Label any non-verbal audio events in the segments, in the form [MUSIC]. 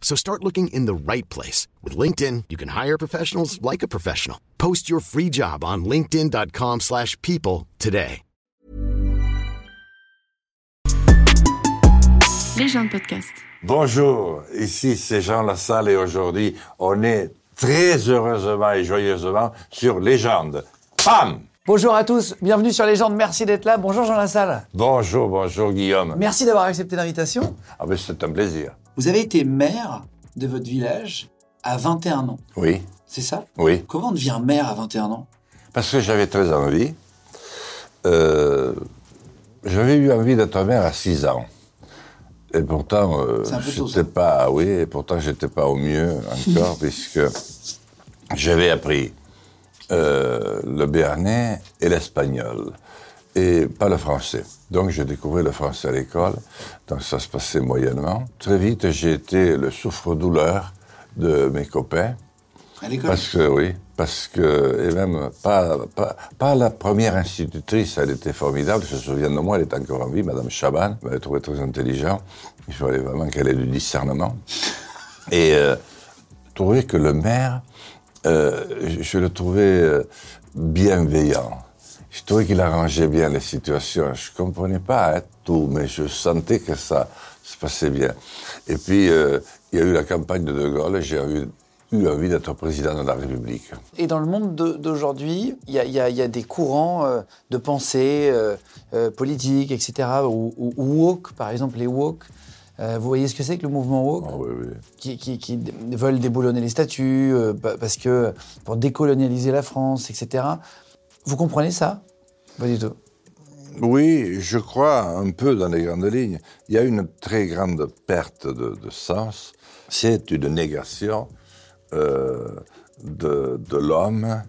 So start looking in the right place. With LinkedIn, you can hire professionals like a professional. Post your free job on linkedin.com slash people today. Les gens de podcast. Bonjour, ici c'est Jean Lassalle et aujourd'hui on est très heureusement et joyeusement sur Légende. Pam Bonjour à tous, bienvenue sur Légende, merci d'être là. Bonjour Jean Lassalle. Bonjour, bonjour Guillaume. Merci d'avoir accepté l'invitation. Ah ben c'est un plaisir. Vous avez été maire de votre village à 21 ans, Oui, c'est ça? Oui. Comment on devient maire à 21 ans? Parce que j'avais très envie. Euh, j'avais eu envie d'être maire à 6 ans. Et pourtant, euh, j'étais pas, oui, et pourtant j'étais pas au mieux encore, [LAUGHS] puisque j'avais appris euh, le béarnais et l'espagnol, et pas le français. Donc j'ai découvert le français à l'école, donc ça se passait moyennement. Très vite, j'ai été le souffre-douleur de mes copains. À l'école? Parce que oui, parce que et même pas, pas, pas la première institutrice, elle était formidable. Je me souviens de moi, elle était encore en vie, Madame Chaban, elle m'avait trouvé très intelligent. Il fallait vraiment qu'elle ait du discernement. Et euh, je trouvais que le maire, euh, je, je le trouvais euh, bienveillant. Je trouvais qu'il arrangeait bien les situations. Je comprenais pas hein, tout, mais je sentais que ça se passait bien. Et puis, euh, il y a eu la campagne de De Gaulle, et j'ai eu, eu envie d'être président de la République. Et dans le monde de- d'aujourd'hui, il y a, y y des courants euh, de pensée euh, politiques, etc., ou, ou- ou woke, par exemple les woke. Vous voyez ce que c'est que le mouvement woke Ah oui, oui. qui, qui- qui veulent déboulonner les statuts, pa- parce que pour décolonialiser la France, etc. Vous comprenez ça? Pas du tout. Oui, je crois un peu dans les grandes lignes. Il y a une très grande perte de, sens. C'est une négation euh, de, l'homme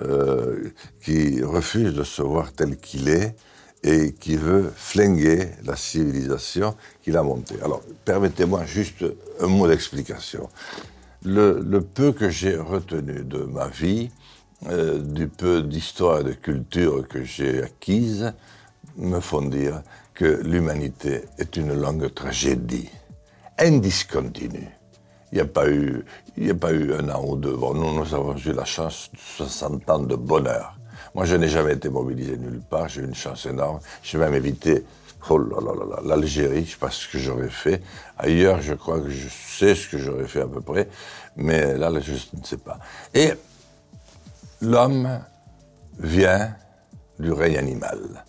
euh, qui refuse de se voir tel qu'il est et qui veut flinguer la civilisation qu'il a montée. Alors, permettez-moi juste un mot d'explication. Le peu que j'ai retenu de ma vie, euh, du peu d'histoire et de culture que j'ai acquise, me font dire que l'humanité est une longue tragédie, indiscontinue. Il n'y a pas eu, a pas eu un an ou deux. Bon, nous, nous avons eu la chance de 60 ans de bonheur. Moi, je n'ai jamais été mobilisé nulle part. J'ai eu une chance énorme. J'ai même évité, oh là là l'Algérie. Je sais pas ce que j'aurais fait. Ailleurs, je crois que je sais ce que j'aurais fait à peu près. Mais là, je ne sais pas. Et l'homme vient du règne animal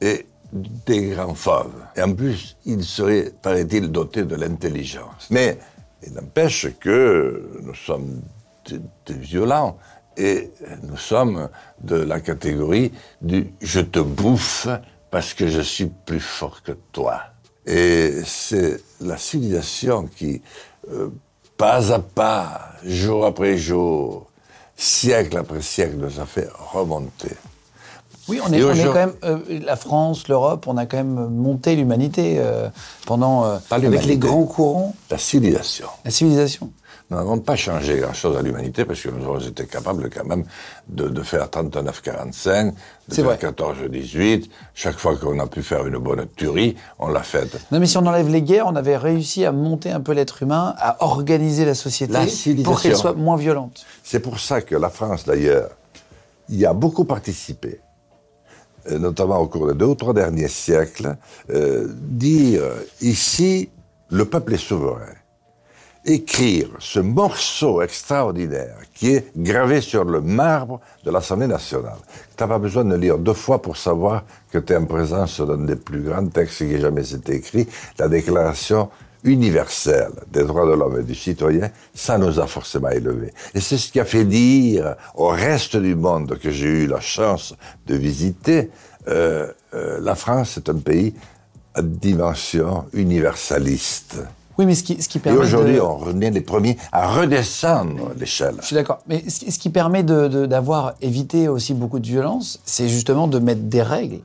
et des grands fauves. Et en plus, il serait, paraît-il, doté de l'intelligence. Mais il n'empêche que nous sommes des, violents et nous sommes de la catégorie du je te bouffe parce que je suis plus fort que toi. Et c'est la civilisation qui, euh, pas à pas, jour après jour, siècle après siècle, nous a fait remonter. Oui, on est, on quand même, euh, la France, l'Europe, on a quand même monté l'humanité euh, pendant, euh, avec les grands courants, La civilisation. la civilisation. Nous n'avons pas changé grand-chose à l'humanité parce que nous avons été capables quand même de, de faire 39-45, de faire 14-18. Chaque fois qu'on a pu faire une bonne tuerie, on l'a faite. Non, mais si on enlève les guerres, on avait réussi à monter un peu l'être humain, à organiser la société La pour qu'elle soit moins violente. C'est pour ça que la France, d'ailleurs, y a beaucoup participé, euh, notamment au cours des deux ou trois derniers siècles, euh, dire ici, le peuple est souverain. Écrire ce morceau extraordinaire qui est gravé sur le marbre de l'Assemblée nationale. Tu n'as pas besoin de le lire deux fois pour savoir que tu es en présence d'un des plus grands textes qui ait jamais été écrit, la Déclaration universelle des droits de l'homme et du citoyen, ça nous a forcément élevés. Et c'est ce qui a fait dire au reste du monde que j'ai eu la chance de visiter, euh, euh, la France est un pays à dimension universaliste. Oui, mais ce qui, ce qui Et permet. aujourd'hui, de- on est les premiers à redescendre l'échelle. Je suis d'accord. Mais ce ce qui permet de- de- d'avoir évité aussi beaucoup de violence, c'est justement de mettre des règles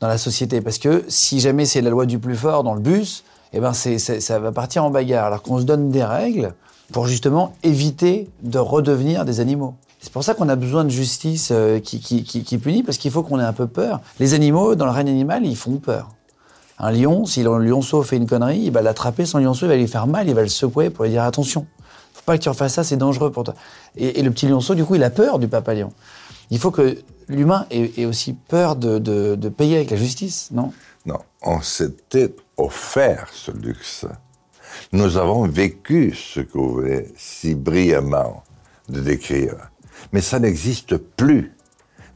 dans la société. Parce que si jamais c'est la loi du plus fort dans le bus, eh ben c'est, c'est- ça va partir en bagarre. Alors qu'on se donne des règles pour justement éviter de redevenir des animaux. C'est pour ça qu'on a besoin de justice euh, qui, qui, qui, qui punit, parce qu'il faut qu'on ait un peu peur. Les animaux, dans le règne animal, ils font peur. Un lion, si le lionceau fait une connerie, il va l'attraper, son lionceau, il va lui faire mal, il va le secouer pour lui dire attention. Faut pas que tu refasses ça, c'est dangereux pour toi. Et, le petit lionceau, du coup, il a peur du papa lion. Il faut que l'humain ait, aussi peur de, de, de payer avec la justice, non? Non, on s'était offert ce luxe. Nous avons vécu ce que vous venez si brillamment de décrire. Mais ça n'existe plus.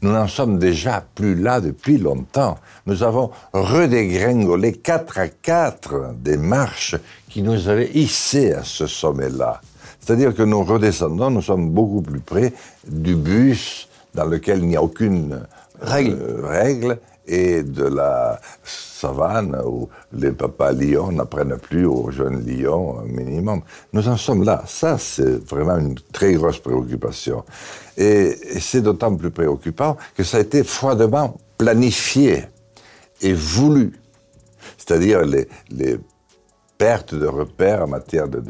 Nous n'en sommes déjà plus là depuis longtemps. Nous avons redégringolé quatre à quatre des marches qui nous avaient hissés à ce sommet-là. C'est-à-dire que nous redescendons, nous sommes beaucoup plus près du bus dans lequel il n'y a aucune Règle. euh, règle et de la savane où les papas lions n'apprennent plus aux jeunes lions un minimum. Nous en sommes là. Ça, c'est vraiment une très grosse préoccupation. Et, c'est d'autant plus préoccupant que ça a été froidement planifié et voulu. C'est-à-dire les, pertes de repères en matière de,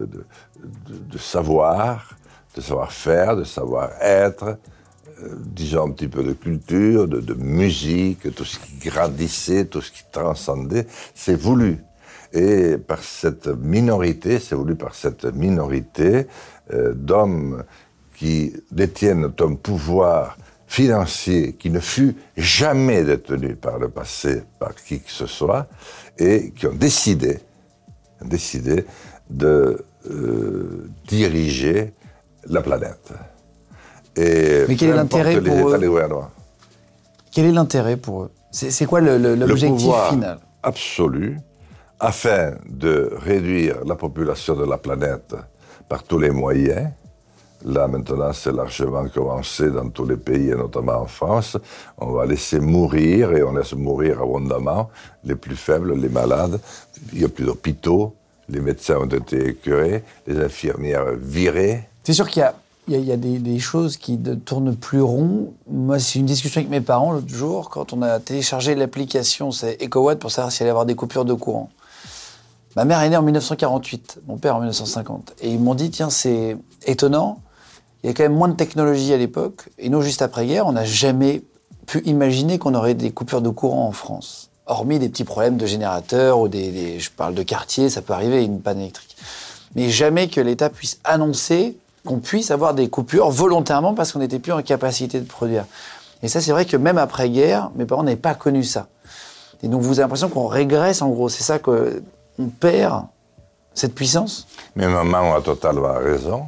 savoir, de savoir-faire, de savoir-être, euh, disons un petit peu de culture, de, de musique, tout ce qui grandissait, tout ce qui transcendait, c'est voulu. Et par cette minorité, c'est voulu par cette minorité euh, d'hommes qui détiennent un pouvoir financier qui ne fut jamais détenu par le passé par qui que ce soit, et qui ont décidé décidé de euh, diriger la planète. Et Mais quel est l'intérêt pour eux. Quel est l'intérêt pour eux? C'est quoi l'objectif final? absolu afin de réduire la population de la planète par tous les moyens. Là, maintenant, c'est largement commencé dans tous les pays, et notamment en France. On va laisser mourir, et on laisse mourir abondamment, les plus faibles, les malades. Il n'y a plus d'hôpitaux, les médecins ont été écœurés, les infirmières virées. C'est sûr qu'il y a, il y a- des, choses qui ne tournent plus rond. Moi, c'est une discussion avec mes parents l'autre jour, quand on a téléchargé l'application, c'est EcoWatt, pour savoir s'il allait y avoir des coupures de courant. Ma mère est née en 1948, mon père en 1950. Et ils m'ont dit, tiens, c'est étonnant, il y a quand même moins de technologie à l'époque. Et nous, juste après-guerre, on n'a jamais pu imaginer qu'on aurait des coupures de courant en France. Hormis des petits problèmes de générateurs ou des- je parle de quartier, ça peut arriver, une panne électrique. Mais jamais que l'État puisse annoncer qu'on puisse avoir des coupures volontairement parce qu'on n'était plus en capacité de produire. Et ça, c'est vrai que même après-guerre, mes parents n'avaient pas connu ça. Et donc, vous avez l'impression qu'on régresse, en gros. C'est ça qu'on perd, cette puissance? Mais maman a totalement raison.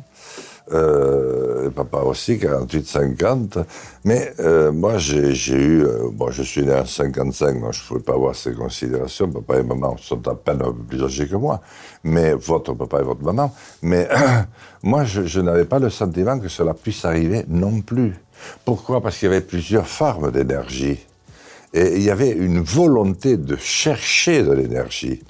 Euh, papa aussi, 48-50. Mais euh, moi, j'ai eu... euh, je suis né en 55, donc je ne pouvais pas avoir ces considérations. Papa et maman sont à peine un peu plus âgés que moi. Mais votre papa et votre maman. Mais [COUGHS] moi, je n'avais pas le sentiment que cela puisse arriver non plus. Pourquoi? Parce qu'il y avait plusieurs formes d'énergie. Et il y avait une volonté de chercher de l'énergie.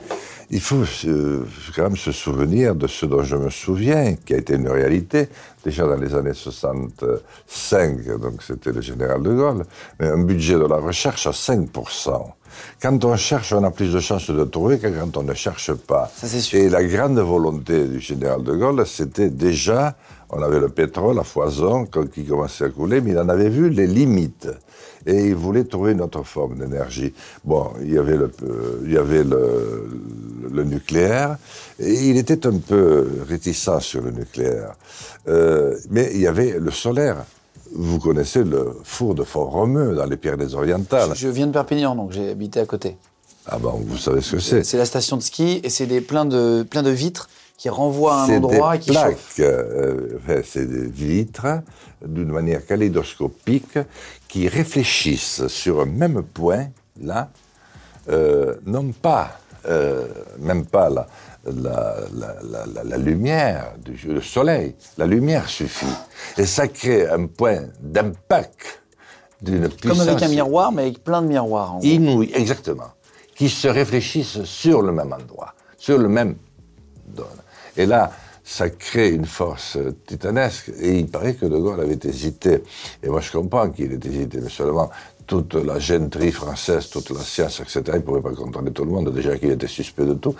Il faut euh, quand même se souvenir de ce dont je me souviens, qui a été une réalité déjà dans les années 65, donc c'était le général de Gaulle, mais un budget de la recherche à 5%. Quand on cherche, on a plus de chances de trouver que quand on ne cherche pas. Ça, sûr. Et la grande volonté du général de Gaulle, c'était déjà, on avait le pétrole à foison qui commençait à couler, mais il en avait vu les limites. Et il voulait trouver une autre forme d'énergie. Bon, il y avait le, euh, il y avait le, le nucléaire, et il était un peu réticent sur le nucléaire. Euh, mais il y avait le solaire. Vous connaissez le four de Font-Romeu dans les Pyrénées-Orientales. Je viens de Perpignan, donc j'ai habité à côté. Ah bon, vous savez ce que c'est C'est la station de ski et c'est des, plein, de, plein de vitres qui renvoient à un endroit des qui plaques, euh, c'est des vitres d'une manière kaléidoscopique qui réfléchissent sur un même point, là, euh, non pas, euh, même pas la, la, la, la- la- la lumière du le soleil, la lumière suffit. Et ça crée un point d'impact d'une puissance Comme avec un miroir, mais avec plein de miroirs. en gros. inouïe, exactement, qui se réfléchissent sur le même endroit, sur le même donne. Et là, ça crée une force titanesque. Et il paraît que De Gaulle avait hésité. Et moi, je comprends qu'il ait hésité, mais seulement toute la gentrie française, toute la science, etc., il ne pouvait pas contrôler tout le monde, déjà qu'il était suspect de tout.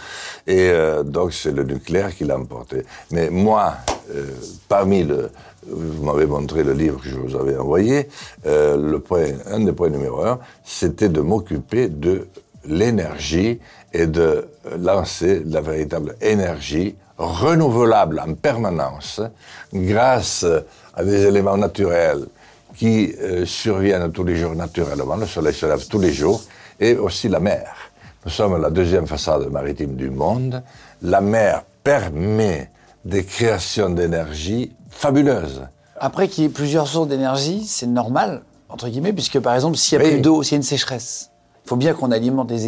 Et euh, donc, c'est le nucléaire qui l'a emporté. Mais moi, euh, parmi le. Vous m'avez montré le livre que je vous avais envoyé. Euh, le point, un des points numéro un, c'était de m'occuper de l'énergie et de lancer la véritable énergie renouvelable en permanence grâce à des éléments naturels qui euh, surviennent tous les jours naturellement. Le soleil se lève tous les jours et aussi la mer. Nous sommes la deuxième façade maritime du monde. La mer permet des créations d'énergie fabuleuses. Après qu'il y ait plusieurs sources d'énergie, c'est normal, entre guillemets, puisque par exemple, s'il n'y a plus d'eau, s'il y a une sécheresse, faut bien qu'on alimente les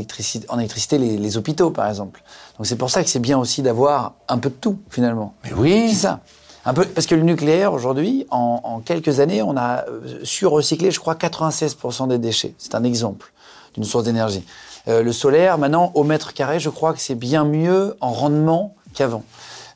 en électricité les, les, hôpitaux, par exemple. Donc c'est pour ça que c'est bien aussi d'avoir un peu de tout, finalement. Mais oui C'est ça. Un peu, parce que le nucléaire, aujourd'hui, en, quelques années, on a euh, su recycler, je crois, 96% des déchets. C'est un exemple d'une source d'énergie. Euh, le solaire, maintenant, au mètre carré, je crois que c'est bien mieux en rendement qu'avant.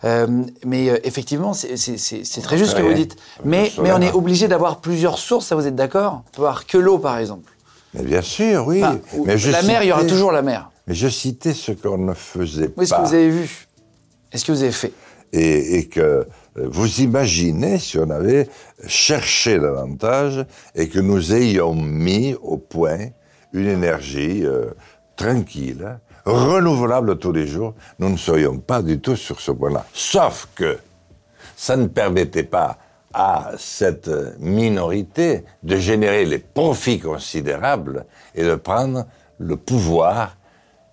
Euh, mais effectivement, c'est très juste ce que vous dites. Mais, mais on est obligé d'avoir plusieurs sources, ça vous êtes d'accord? On peut avoir que l'eau, par exemple. Mais bien sûr, oui. mais la mer, il y aura toujours la mer. Mais je citais ce qu'on ne faisait pas. Oui, ce que vous avez vu. Est-ce que vous avez fait et, et, que euh, vous imaginez si on avait cherché davantage et que nous ayons mis au point une énergie euh, tranquille, renouvelable tous les jours, nous ne serions pas du tout sur ce point-là. Sauf que ça ne permettait pas à cette minorité de générer les profits considérables et de prendre le pouvoir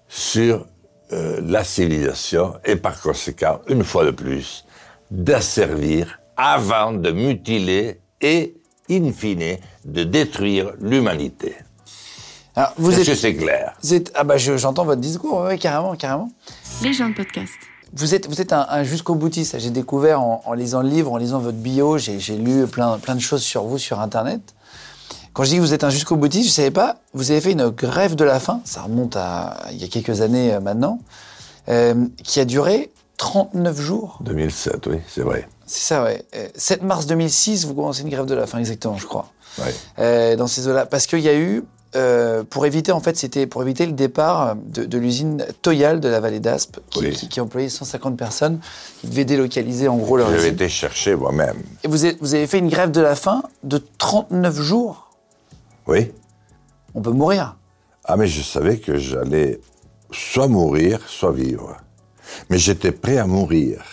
sur euh, la civilisation et par conséquent, une fois de plus, d'asservir avant de mutiler et, in fine, de détruire l'humanité. Alors, vous Est-ce que c'est clair? Ah bah j'entends votre discours, oui, carrément, carrément. Les gens de podcast. Vous êtes, vous êtes un, jusqu'au boutiste. J'ai découvert en, lisant le livre, en lisant votre bio, j'ai, lu plein, plein de choses sur vous sur Internet. Quand je dis que vous êtes un jusqu'au boutiste, je ne savais pas, vous avez fait une grève de la faim, ça remonte à il y a quelques années euh, maintenant, euh, qui a duré 39 jours. 2007, oui, c'est vrai. C'est ça, oui. 7 mars 2006, vous commencez une grève de la faim, exactement, je crois. Oui. dans ces eaux-là. Parce qu'il y a eu, euh, pour éviter, en fait, c'était pour éviter le départ de, l'usine Toyal de la vallée d'Aspe, qui, qui, employait 150 personnes, qui devait délocaliser en gros leur J'avais été chercher moi-même. Et vous avez, vous avez fait une grève de la faim de 39 jours oui. On peut mourir. Ah, mais je savais que j'allais soit mourir, soit vivre. Mais j'étais prêt à mourir.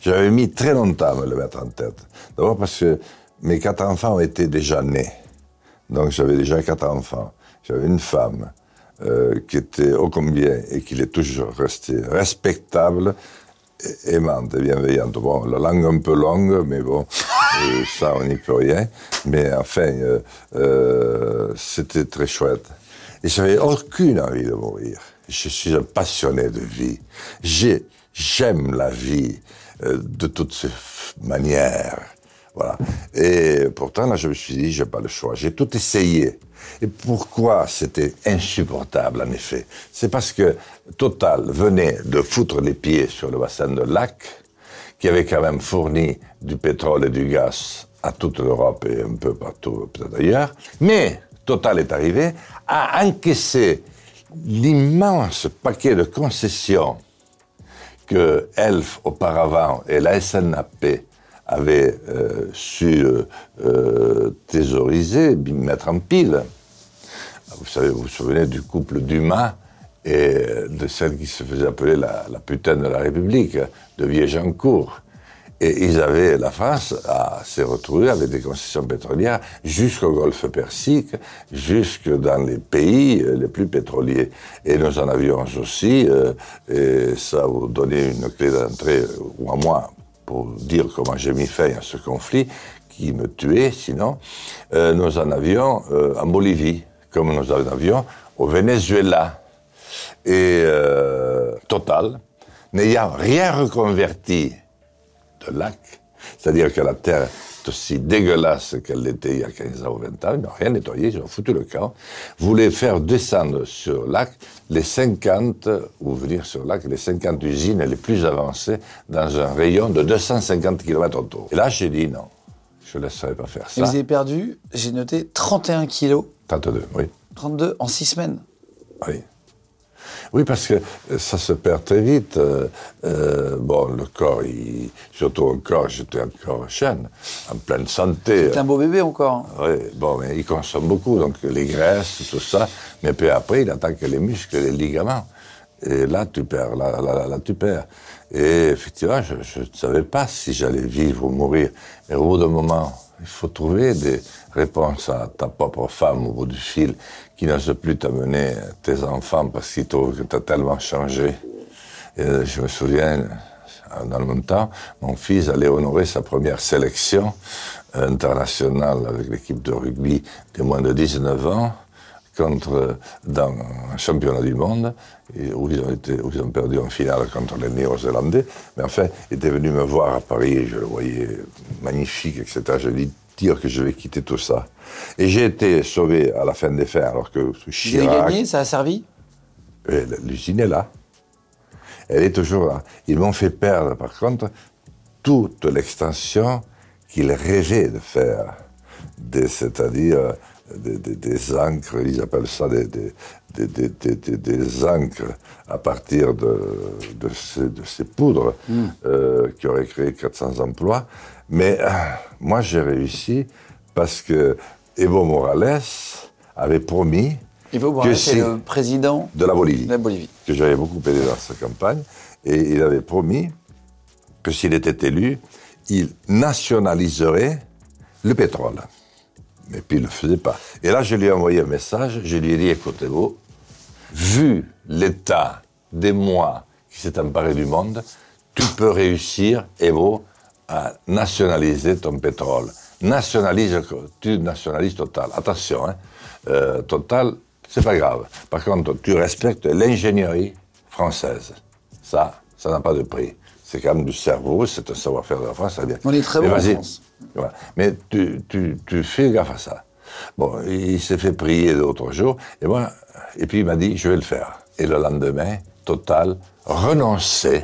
J'avais mis très longtemps à me le mettre en tête. D'abord parce que mes quatre enfants été déjà nés. Donc j'avais déjà quatre enfants. J'avais une femme euh, qui était ô combien et qui est toujours restée respectable, aimante et bienveillante. Bon, la langue un peu longue, mais bon, [LAUGHS] euh, ça, on n'y peut rien. Mais enfin, euh, euh, c'était très chouette. Et j'avais aucune envie de mourir. Je suis un passionné de vie. J'aime la vie de toutes ces manières. Voilà. Et pourtant, là, je me suis dit, j'ai pas le choix. J'ai tout essayé. Et pourquoi c'était insupportable, en effet? C'est parce que Total venait de foutre les pieds sur le bassin de lac, qui avait quand même fourni du pétrole et du gaz à toute l'Europe et un peu partout, peut-être ailleurs. Mais Total est arrivé, à encaisser l'immense paquet de concessions que Elf auparavant et la SNAP avaient euh, su euh, euh, thésauriser, mettre en pile. Vous savez, vous vous souvenez du couple Dumas et de celle qui se faisait appeler la, la putain de la République, de Viejancourt. Et ils avaient, la France s'est retrouvée avec des concessions pétrolières jusqu'au golfe Persique, jusque dans les pays les plus pétroliers. Et nous en avions aussi, et ça vous donnait une clé d'entrée, ou à moi, dire comment j'ai mis fin à ce conflit qui me tuait sinon, euh, nous en avions euh, en Bolivie, comme nous en avions au Venezuela. Et euh, Total, n'ayant rien reconverti de lac, c'est-à-dire que la terre aussi dégueulasse qu'elle l'était il y a 15 ans ou 20 ans. Ils n'ont rien nettoyé, ils ont foutu le camp. Voulaient faire descendre sur lac les 50, ou venir sur lac, les 50 usines les plus avancées dans un rayon de 250 km autour. Et là, j'ai dit non. Je ne laisserai pas faire ça. Et vous avez perdu, j'ai noté, 31 kilos. 32, oui. 32 en 6 semaines. Oui. Oui, parce que ça se perd très vite. Euh, euh, bon, le corps, il, surtout un corps, j'étais encore jeune, en pleine santé. C'est un beau bébé encore. Oui, bon, mais il consomme beaucoup, donc les graisses, tout ça. Mais peu après, il attaque les muscles, les ligaments. Et là, tu perds, là, là, là, tu perds. Et effectivement, je ne savais pas si j'allais vivre ou mourir. Mais au bout d'un moment, il faut trouver des réponses à ta propre femme au bout du fil qui n'ose plus t'amener tes enfants parce qu'ils trouvent que tu as tellement changé. Et je me souviens, dans le même temps, mon fils allait honorer sa première sélection internationale avec l'équipe de rugby des moins de 19 ans contre, dans un championnat du monde, où, ils ont perdu en finale contre les Néo-Zélandais. Mais enfin, il était venu me voir à Paris, je le voyais magnifique, etc. Je lui dit, dire que je vais quitter tout ça. Et j'ai été sauvé à la fin des fins, alors que Chirac... Vous avez gagné, ça a servi? L'usine est là. Elle est toujours là. Ils m'ont fait perdre, par contre, toute l'extension qu'ils rêvaient de faire. C'est-à-dire des, des, des, encres, ils appellent ça des, des encres à partir de, ces, de ces, poudres hmm. euh, qui auraient créé 400 emplois. Mais euh, moi, j'ai réussi parce que Evo Morales avait promis Evo Morales est le président de la Bolivie, de la Bolivie. que j'avais beaucoup aidé dans sa campagne, et il avait promis que s'il était élu, il nationaliserait le pétrole. Mais puis il ne le faisait pas. Et là, je lui ai envoyé un message, je lui ai dit, écoutez-vous, vu l'état des mois qui s'est emparé du monde, tu peux réussir, Evo, à nationaliser ton pétrole. Nationalise, tu nationalises Total. Attention, hein, euh, Total, c'est pas grave. Par contre, tu respectes l'ingénierie française. Ça, ça n'a pas de prix. C'est quand même du cerveau, c'est un savoir-faire de la France, ça bien. On est très bon en France. Mais tu, tu, tu, fais gaffe à ça. Bon, il s'est fait prier d'autres jours, et moi, et puis il m'a dit, je vais le faire. Et le lendemain, Total renonçait.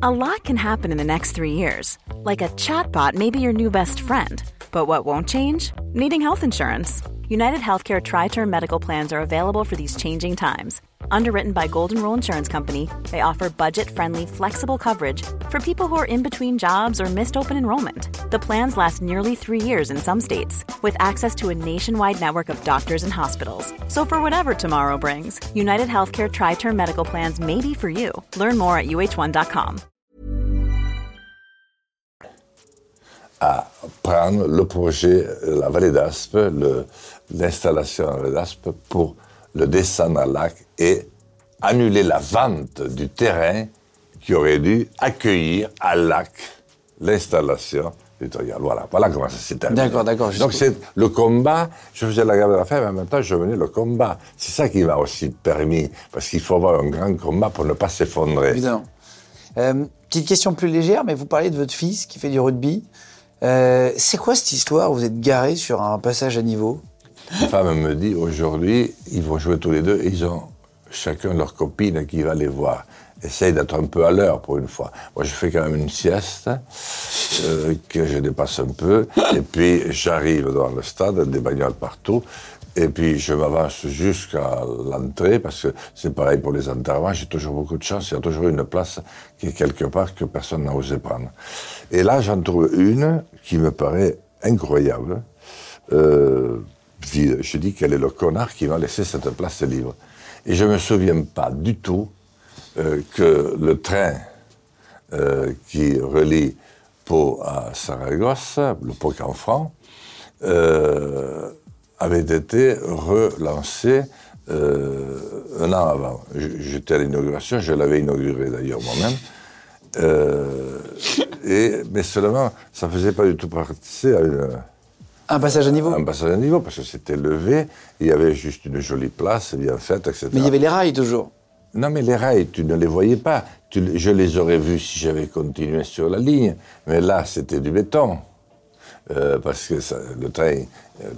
A lot can happen in the next three years. Like a chatbot may be your new best friend. But what won't change? Needing health insurance. United Healthcare Tri Term Medical Plans are available for these changing times Underwritten by Golden Rule Insurance Company, they offer budget-friendly, flexible coverage for people who are in between jobs or missed open enrollment. The plans last nearly three years in some states, with access to a nationwide network of doctors and hospitals. So for whatever tomorrow brings, United Healthcare Tri-Term Medical Plans may be for you. Learn more at uh1.com. À prendre le projet, la vallée d'Aspe, l'installation à la vallée d'Aspe pour le descendre à lac et annuler la vente du terrain qui aurait dû accueillir à lac l'installation éditoriale. Voilà, voilà comment ça s'est terminé. D'accord, d'accord. Donc c'est le combat, je faisais la guerre de la faim, mais en même temps je menais le combat. C'est ça qui m'a aussi permis, parce qu'il faut avoir un grand combat pour ne pas s'effondrer. Évidemment. Euh, petite question plus légère, mais vous parlez de votre fils qui fait du rugby. Euh, c'est quoi cette histoire? Vous êtes garé sur un passage à niveau? Ma femme me dit aujourd'hui, ils vont jouer tous les deux ils ont chacun leur copine qui va les voir. Essaye d'être un peu à l'heure pour une fois. Moi, je fais quand même une sieste euh, que je dépasse un peu. Et puis, j'arrive dans le stade, des bagnoles partout. Et puis, je m'avance jusqu'à l'entrée parce que c'est pareil pour les enterrements. J'ai toujours beaucoup de chance. Il y a toujours une place qui est quelque part que personne n'a osé prendre. Et là, j'en trouve une qui me paraît incroyable. Euh, je dis quel est le connard qui m'a laissé cette place libre. Et je ne me souviens pas du tout euh, que le train euh, qui relie Pau à Saragosse, le Pau Canfranc, euh, avait été relancé un an avant. J'étais à l'inauguration, je l'avais inauguré d'ailleurs moi-même. et, mais seulement, ça ne faisait pas du tout partie à une un passage à niveau Un passage à niveau, parce que c'était levé, il y avait juste une jolie place, bien faite, etc. Mais il y avait les rails toujours Non, mais les rails, tu ne les voyais pas. Tu- je les aurais vus si j'avais continué sur la ligne. Mais là, c'était du béton. Euh, parce que ça- le train,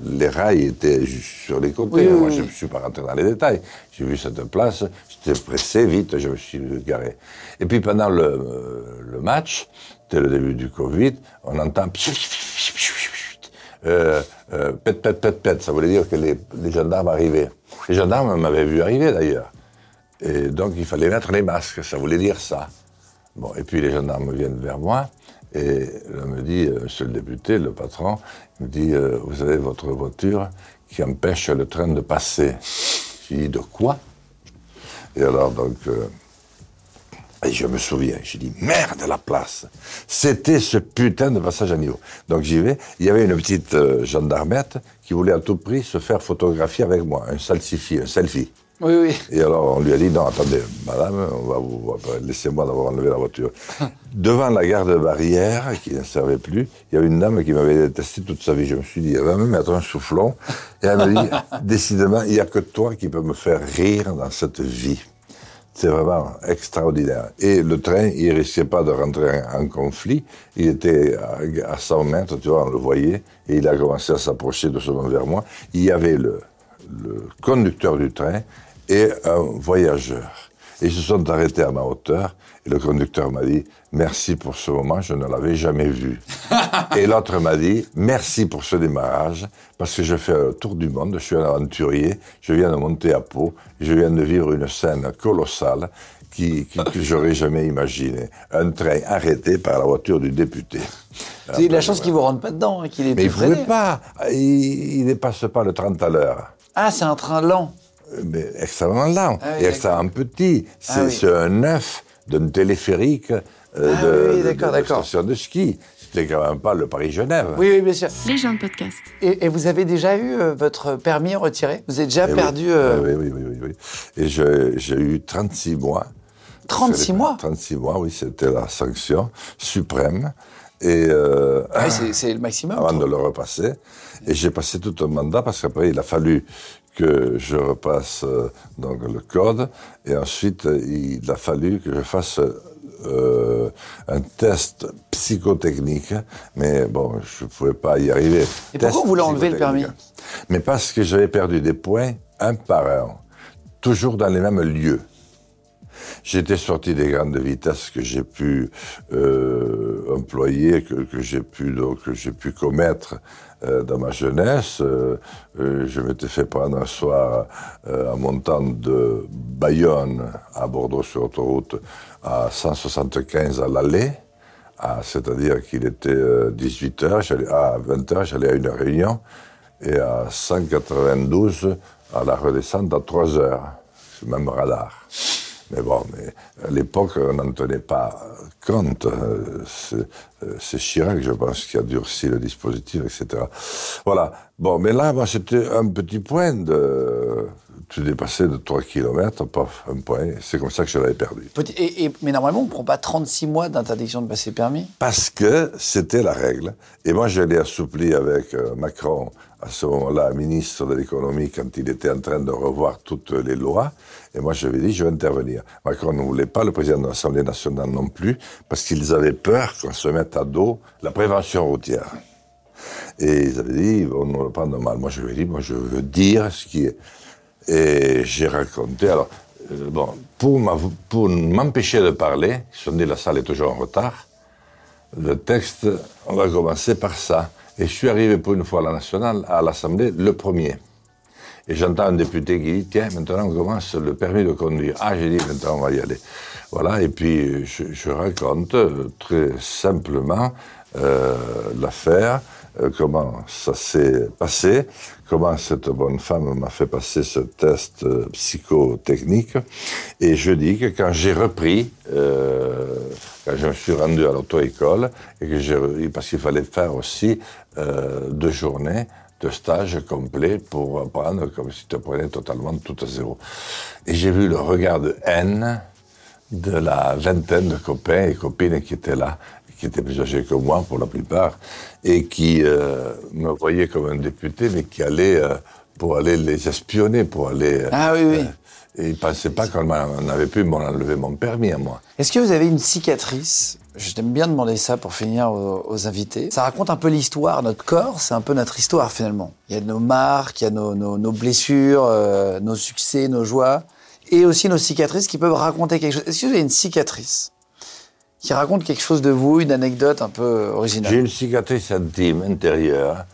les rails étaient sur les côtés. Oui, oui, Moi, oui. je ne suis pas rentré dans les détails. J'ai vu cette place, j'étais pressé, vite, je me suis garé. Et puis pendant le, euh, le match, c'était le début du Covid, on entend euh, euh, pète, pète, pète, pète. Ça voulait dire que les, gendarmes arrivaient. Les gendarmes m'avaient vu arriver d'ailleurs. Et donc il fallait mettre les masques, ça voulait dire ça. Bon, et puis les gendarmes viennent vers moi et on me dit, euh, monsieur le député, le patron, il me dit, euh, vous avez votre voiture qui empêche le train de passer. J'ai dit, de quoi? Et alors donc, euh, et je me souviens, j'ai dit, merde la place C'était ce putain de passage à niveau. Donc j'y vais, il y avait une petite euh, gendarmette qui voulait à tout prix se faire photographier avec moi, un selfie, un selfie. Oui, oui. Et alors on lui a dit non, attendez, madame, on va vous, laissez-moi d'abord enlever la voiture. [LAUGHS] Devant la gare de barrière, qui ne servait plus, il y avait une dame qui m'avait détesté toute sa vie. Je me suis dit, elle va me mettre un soufflon. Et elle me dit, [LAUGHS] décidément, il n'y a que toi qui peux me faire rire dans cette vie. C'est vraiment extraordinaire. Et le train, il risquait pas de rentrer en, conflit. Il était à, à 100 mètres, tu vois, on le voyait, et il a commencé à s'approcher doucement vers moi. Il y avait le, conducteur du train et un voyageur. Ils se sont arrêtés à ma hauteur, et le conducteur m'a dit Merci pour ce moment, je ne l'avais jamais vu. et l'autre m'a dit Merci pour ce démarrage, parce que je fais un tour du monde, je suis un aventurier, je viens de monter à Pau, je viens de vivre une scène colossale qui, qui- que j'aurais jamais imaginé. Un train arrêté par la voiture du député. De la chance qu'il vous rentre pas dedans, hein, qu'il ait Mais il ne pas, il ne dépasse pas le 30 à l'heure. Ah, c'est un train lent. Mais extrêmement lent Ah oui, et extrêmement petit. C'est Ah oui. c'est un œuf d'un téléphérique euh, Ah de, oui, de- d'accord, de d'accord. station de ski. C'était quand même pas le Paris-Genève. Oui, oui, bien sûr. Les gens de podcast. Et, et vous avez déjà eu euh, votre permis retiré? Vous avez déjà Eh oui. perdu euh, Eh oui, oui, oui, oui, oui. Et j'ai eu 36 mois. 36 mois? 36 mois, oui, c'était la sanction suprême. Et euh, Ah oui, c'est- le maximum. avant de le repasser. Et j'ai passé tout un mandat parce qu'après, il a fallu que je repasse euh, donc, le code. Et ensuite, il a fallu que je fasse euh, un test psychotechnique. Mais bon, je ne pouvais pas y arriver. Et pourquoi Test vous voulez enlever le permis? Mais parce que j'avais perdu des points un par un, toujours dans les mêmes lieux. J'étais sorti des grandes vitesses que j'ai pu euh, employer, que, j'ai pu pu commettre euh, dans ma jeunesse. Euh, euh, je m'étais fait prendre un soir en montant de Bayonne à Bordeaux sur autoroute à 175 à l'aller. Ah, c'est-à-dire qu'il était 18h, j'allais à 20h, j'allais à une réunion, et à 192 à la redescente à 3 heures. C'est le même radar. Mais bon, mais à l'époque, on n'en tenait pas compte. Euh, C'est euh, Chirac, je pense, qui a durci le dispositif, etc. Voilà. Bon, mais là, moi, c'était un petit point de... Tu dépassais de 3 km, paf, un point. C'est comme ça que je l'avais perdu. Petit- et- et- mais normalement, on ne prend pas 36 mois d'interdiction de passer permis? Parce que c'était la règle. Et moi, je l'ai assoupli avec euh, Macron, à ce moment-là, ministre de l'économie, quand il était en train de revoir toutes les lois. Et moi, je lui ai dit, je vais intervenir. Macron ne voulait pas, le président de l'Assemblée nationale non plus, parce qu'ils avaient peur qu'on se mette à dos la prévention routière. Et ils avaient dit, on ne le prendre mal. Moi, je lui ai dit, moi, je veux dire ce qui est. Et j'ai raconté. Alors, euh, bon, pour m'empêcher de parler, dit, la salle est toujours en retard. Le texte, on va commencer par ça. Et je suis arrivé pour une fois à la nationale, à l'Assemblée, le premier. Et j'entends un député qui dit, tiens, maintenant on commence le permis de conduire. Ah, j'ai dit, maintenant on va y aller. Voilà, et puis je, raconte euh, très simplement euh, l'affaire, comment ça s'est passé, comment cette bonne femme m'a fait passer ce test euh, psychotechnique? Et je dis que quand j'ai repris, euh, quand je me suis rendu à l'auto-école, et que j'ai, parce qu'il fallait faire aussi euh, deux journées de stage complet pour apprendre comme si tu apprenais totalement tout à zéro. Et j'ai vu le regard de haine de la vingtaine de copains et copines qui étaient là, qui étaient plus âgés que moi pour la plupart, et qui euh, me voyaient comme un député, mais qui allaient euh, pour aller les espionner, pour aller... euh, Ah oui, oui. Et ils ne pensaient pas qu'on avait pu m'enlever mon permis à moi. Est-ce que vous avez une cicatrice? Je t'aime bien demander ça pour finir aux, aux invités. Ça raconte un peu l'histoire. Notre corps, c'est un peu notre histoire finalement. Il y a nos marques, il y a nos, nos- nos blessures, euh, nos succès, nos joies, et aussi nos cicatrices qui peuvent raconter quelque chose. Est-ce que vous avez une cicatrice? Qui raconte quelque chose de vous, une anecdote un peu originale J'ai une cicatrice intime intérieure.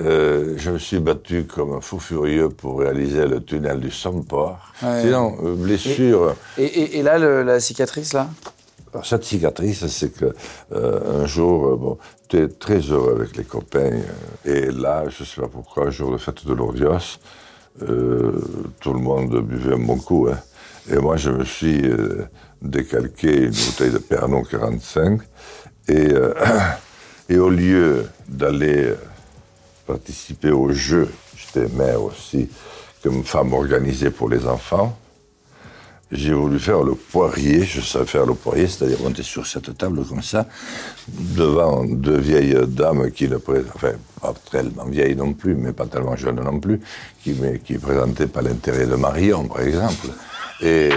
Euh, je me suis battu comme un fou furieux pour réaliser le tunnel du Somport. Ouais. Sinon, euh, blessure. Et, et- et là, le- la cicatrice là? Alors, cette cicatrice, c'est que euh, un jour, euh, bon, tu es très heureux avec les copains, euh, et là, je ne sais pas pourquoi, un jour de fête de l'Ordios, euh, tout le monde buvait bon coup, hein. et moi, je me suis décalqué une bouteille de Pernod 45, et, euh, [CLEARS THROAT] et au lieu d'aller euh, participer au jeu, j'étais maire aussi, comme femme organisée pour les enfants, j'ai voulu faire le poirier, je savais faire le poirier, c'est-à-dire monter sur cette table comme ça, devant deux vieilles dames qui ne présentaient, pas tellement pas l'intérêt de Marion, par exemple. Et.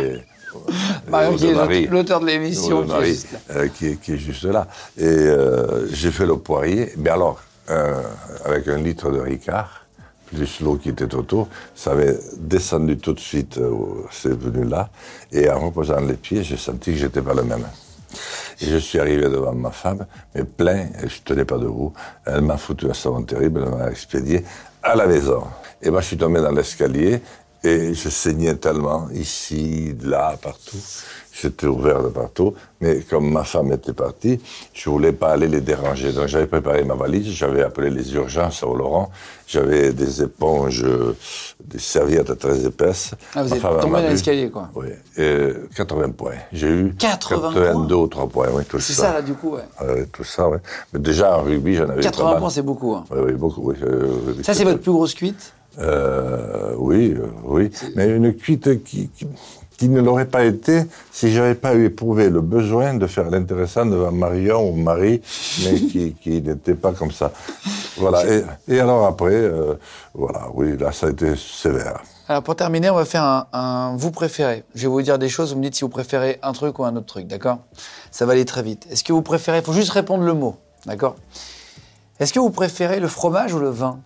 Marion, qui est l'auteur de l'émission, Ou de qui est Marie, juste là. euh, qui, est- qui est juste là. Et euh, j'ai fait le poirier, mais alors, euh, avec un litre de Ricard, plus l'eau qui était autour, ça avait descendu tout de suite, c'est venu là, et en reposant les pieds, j'ai senti que j'étais pas le même. Et je suis arrivé devant ma femme, mais plein, et je tenais pas debout. Elle m'a foutu un savon terrible, elle m'a expédié à la maison. Et moi, je suis tombé dans l'escalier, et je saignais tellement, ici, là, partout. J'étais ouvert de partout, mais comme ma femme était partie, je voulais pas aller les déranger. Donc j'avais préparé ma valise, j'avais appelé les urgences au Laurent, j'avais des éponges, des serviettes très épaisses. Ah, vous Ma êtes femme tombé dans l'escalier, quoi. Oui, et 80 points. J'ai eu 80 82 ou 3 points, oui, tout C'est ça. ça, là, du coup, ouais. Ouais, tout ça, oui. Mais déjà, en rugby, j'en avais 80 pas mal. points, c'est beaucoup. hein. Oui, oui, beaucoup, oui. euh, Ça, c'est votre plus grosse cuite? Euh, oui, euh, oui. Mais une cuite qui, qui, qui ne l'aurait pas été si j'avais pas eu éprouvé le besoin de faire l'intéressant devant Marion ou Marie, mais [LAUGHS] qui, qui n'était pas comme ça. Voilà. Et, et alors après, euh, voilà, oui, là, ça a été sévère. Alors pour terminer, on va faire un, un vous préférez. Je vais vous dire des choses, vous me dites si vous préférez un truc ou un autre truc, d'accord? Ça va aller très vite. Est-ce que vous préférez, il faut juste répondre le mot, d'accord? Est-ce que vous préférez le fromage ou le vin?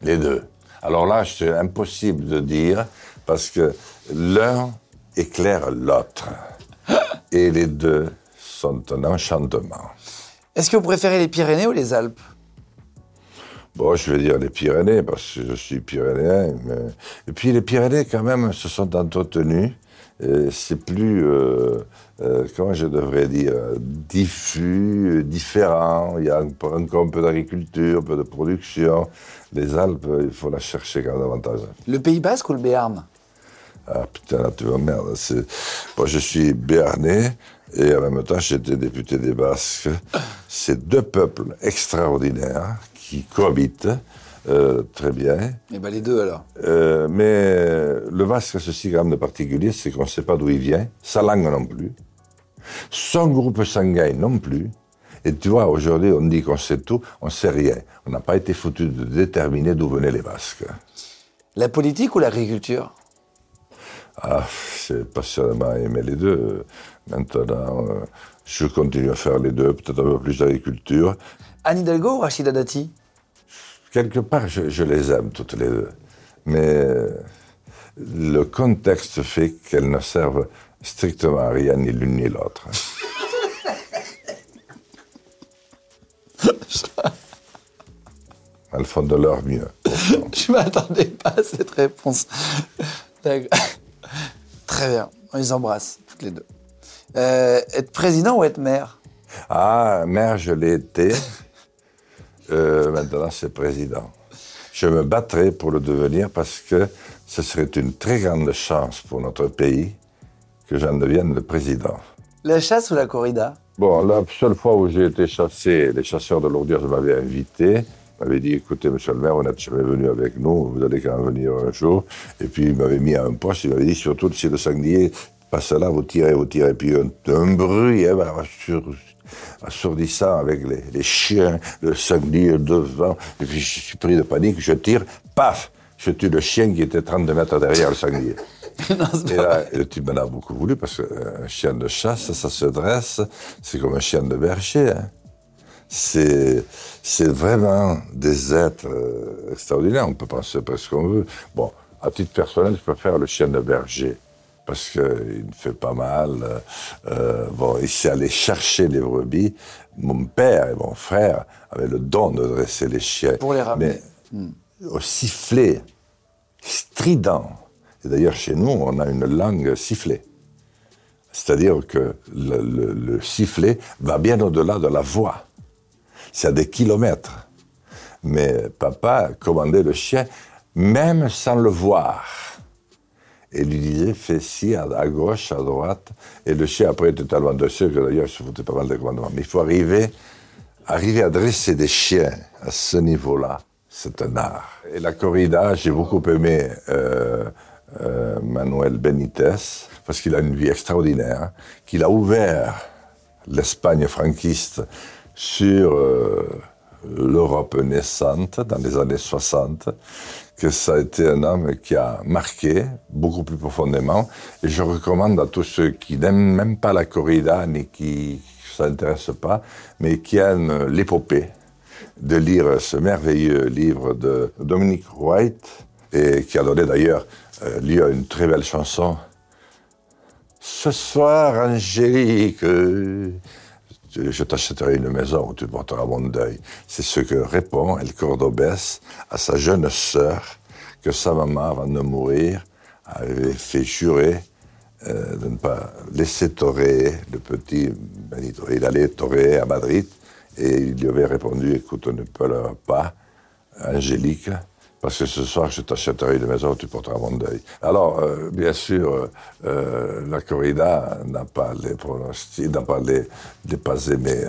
Les deux. Alors là, c'est impossible de dire parce que l'un éclaire l'autre. [LAUGHS] Et les deux sont un enchantement. Est-ce que vous préférez les Pyrénées ou les Alpes? Bon, je vais dire les Pyrénées, parce que je suis pyrénéen. mais- Et puis les Pyrénées, quand même, se sont entretenus. Et C'est plus, euh, euh, comment je devrais dire, diffus, euh, différent. Il y a encore un peu d'agriculture, un peu de production. Les Alpes, il faut la chercher quand même davantage. Le Pays Basque ou le Béarn? Ah putain, là tu m'emmerdes. C'est... Bon, je suis béarnais et en même temps j'étais député des Basques. C'est deux peuples extraordinaires qui cohabitent euh, très bien. Eh ben les deux alors. Euh, mais le Basque a ceci quand même de particulier, c'est qu'on ne sait pas d'où il vient, sa langue non plus, son groupe sanguin non plus. Et tu vois, aujourd'hui, on dit qu'on sait tout, on ne sait rien. On n'a pas été foutu de déterminer d'où venaient les Basques. La politique ou l'agriculture? Ah, j'ai passionnément aimé les deux. Maintenant, euh, je continue à faire les deux, peut-être un peu plus d'agriculture. Anne Hidalgo ou Rachida Dati? Quelque part, je, je les aime toutes les deux. Mais euh, le contexte fait qu'elles ne servent strictement à rien, ni l'une ni l'autre. [LAUGHS] Elles font de leur mieux. Je m'attendais pas à cette réponse. Très bien. On les embrasse, toutes les deux. Euh, être président ou être maire? Ah, maire, je l'ai été. Euh, maintenant, c'est président. Je me battrai pour le devenir parce que ce serait une très grande chance pour notre pays que j'en devienne le président. La chasse ou la corrida? Bon, la seule fois où j'ai été chassé, les chasseurs de l'Ordure m'avaient invité. Ils m'avaient dit, écoutez, monsieur le maire, vous n'êtes jamais venu avec nous, vous allez quand même venir un jour. Et puis, ils m'avaient mis à un poste, ils m'avaient dit, surtout si le sanglier passe là, vous tirez, vous tirez. Puis un, un bruit hein, assur- assourdissant avec les, les chiens, le sanglier devant. Et puis, je suis pris de panique, je tire, paf, je tue le chien qui était 30 mètres derrière le sanglier. [LAUGHS] Non, Et, là, le type m'en a beaucoup voulu parce qu'un chien de chasse, ça se dresse, c'est comme un chien de berger. hein. C'est, c'est vraiment des êtres euh, extraordinaires. On peut penser presque ce qu'on veut. Bon, à titre personnel, je préfère le chien de berger parce qu'il ne fait pas mal. euh, euh, bon, il sait aller chercher les brebis. Mon père et mon frère avaient le don de dresser les chiens. Pour les ramener. Mais au sifflet strident. Et d'ailleurs, chez nous, on a une langue sifflée. C'est-à-dire que le, le- le sifflet va bien au-delà de la voix. C'est à des kilomètres. Mais papa commandait le chien, même sans le voir. Et lui disait, fais ci, à, gauche, à droite. Et le chien, après, était tellement docile que d'ailleurs, il se foutait pas mal des commandements. Mais il faut arriver, arriver à dresser des chiens à ce niveau-là. C'est un art. Et la corrida, j'ai beaucoup aimé euh, euh, Manuel Benitez, parce qu'il a une vie extraordinaire, qu'il a ouvert l'Espagne franquiste sur euh, l'Europe naissante dans les années 60, que ça a été un homme qui a marqué beaucoup plus profondément. Et je recommande à tous ceux qui n'aiment même pas la corrida, ni qui ne s'intéressent pas, mais qui aiment l'épopée, de lire ce merveilleux livre de Dominique White, et qui a donné d'ailleurs euh, lieu à une très belle chanson. Ce soir, Angélique, je t'achèterai une maison où tu porteras mon deuil. C'est ce que répond El Cordobès à sa jeune sœur que sa maman, avant de mourir, avait fait jurer euh, de ne pas laisser torer le petit Benito. Il allait torer à Madrid et il lui avait répondu Écoute, ne pleure pas, Angélique, parce que ce soir, je t'achèterai une maison tu porteras mon deuil. Alors, euh, bien sûr, euh, euh, la corrida n'a pas les pronostics, n'a pas les, les pas aimés.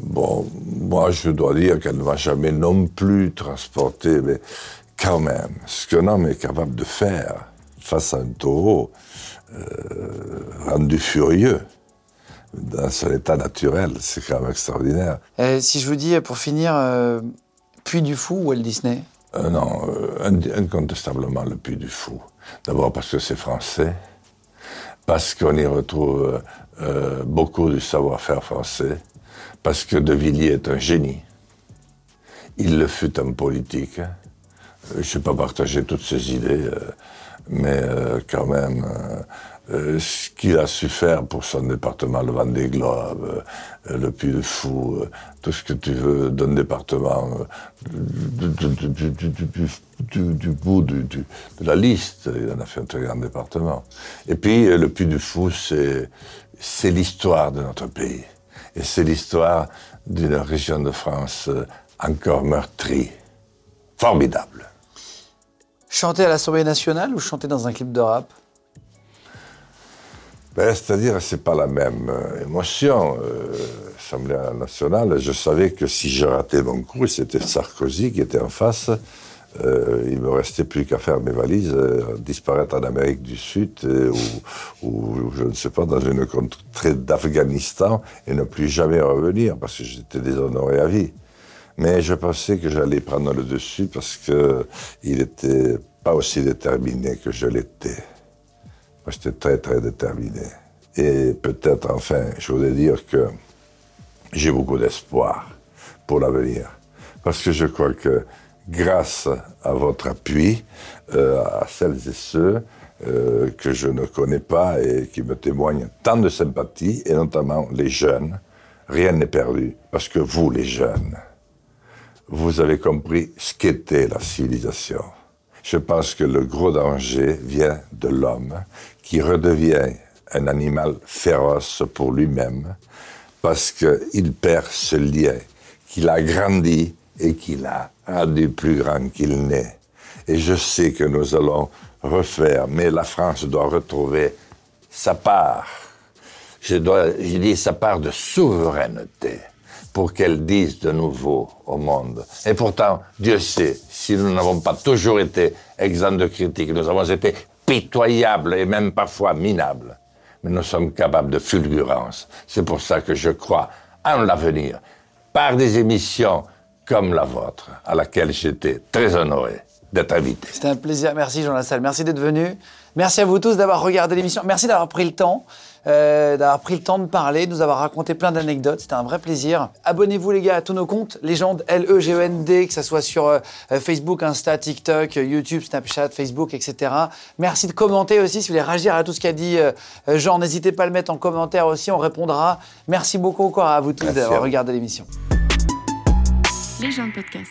Bon, moi, je dois dire qu'elle ne m'a jamais non plus transporté, mais quand même, ce qu'un homme est capable de faire face à un taureau, rendu furieux, dans son état naturel, c'est quand même extraordinaire. Si je vous dis, pour finir, Puy du Fou ou Walt Disney? Euh, non, euh, incontestablement le Puy du Fou. D'abord parce que c'est français, parce qu'on y retrouve euh, beaucoup du savoir-faire français, parce que De Villiers est un génie. Il le fut un politique. Je n'ai pas partagé toutes ses idées, mais quand même, euh, ce qu'il a su faire pour son département, le Vendée Globe, euh, le Puy du Fou, euh, tout ce que tu veux d'un département, du, du- bout de la liste, il en a fait un très grand département. Et puis, le Puy du Fou, c'est l'histoire de notre pays. Et c'est l'histoire d'une région de France encore meurtrie. Formidable. Chanter à l'Assemblée nationale ou chanter dans un clip de rap? Ben, C'est-à-dire, c'est pas la même euh, émotion. Euh, Assemblée nationale, je savais que si je ratais mon coup, c'était Sarkozy qui était en face. Euh, il me restait plus qu'à faire mes valises, euh, disparaître en Amérique du Sud euh, ou, ou, je ne sais pas, dans une contrée d'Afghanistan et ne plus jamais revenir parce que j'étais déshonoré à vie. Mais je pensais que j'allais prendre le dessus parce que il était pas aussi déterminé que je l'étais. Moi, j'étais très, très déterminé. Et peut-être, enfin, je voudrais dire que j'ai beaucoup d'espoir pour l'avenir. Parce que je crois que grâce à votre appui, euh, à celles et ceux euh, que je ne connais pas et qui me témoignent tant de sympathie, et notamment les jeunes, rien n'est perdu. Parce que vous, les jeunes, vous avez compris ce qu'était la civilisation. Je pense que le gros danger vient de l'homme qui redevient un animal féroce pour lui-même parce qu'il perd ce lien qu'il a grandi et qu'il a rendu plus grand qu'il n'est. Et je sais que nous allons refaire, mais la France doit retrouver sa part. Je dois, dis sa part de souveraineté pour qu'elle dise de nouveau au monde. Et pourtant, Dieu sait, si nous n'avons pas toujours été exempts de critiques, nous avons été pitoyables et même parfois minables, mais nous sommes capables de fulgurance. C'est pour ça que je crois en l'avenir, par des émissions comme la vôtre, à laquelle j'étais très honoré d'être invité. C'était un plaisir. Merci Jean Lassalle. Merci d'être venu. Merci à vous tous d'avoir regardé l'émission. Merci d'avoir pris le temps. Euh, d'avoir pris le temps de parler, de nous avoir raconté plein d'anecdotes. C'était un vrai plaisir. Abonnez-vous les gars à tous nos comptes, Légende L-E-G-E-N-D, que ce soit sur euh, Facebook, Insta, TikTok, YouTube, Snapchat, Facebook, etc. Merci de commenter aussi si vous voulez réagir à tout ce qu'a dit euh, Jean. N'hésitez pas à le mettre en commentaire aussi, on répondra. Merci beaucoup encore à vous tous d'avoir regardé l'émission. Légende Podcast.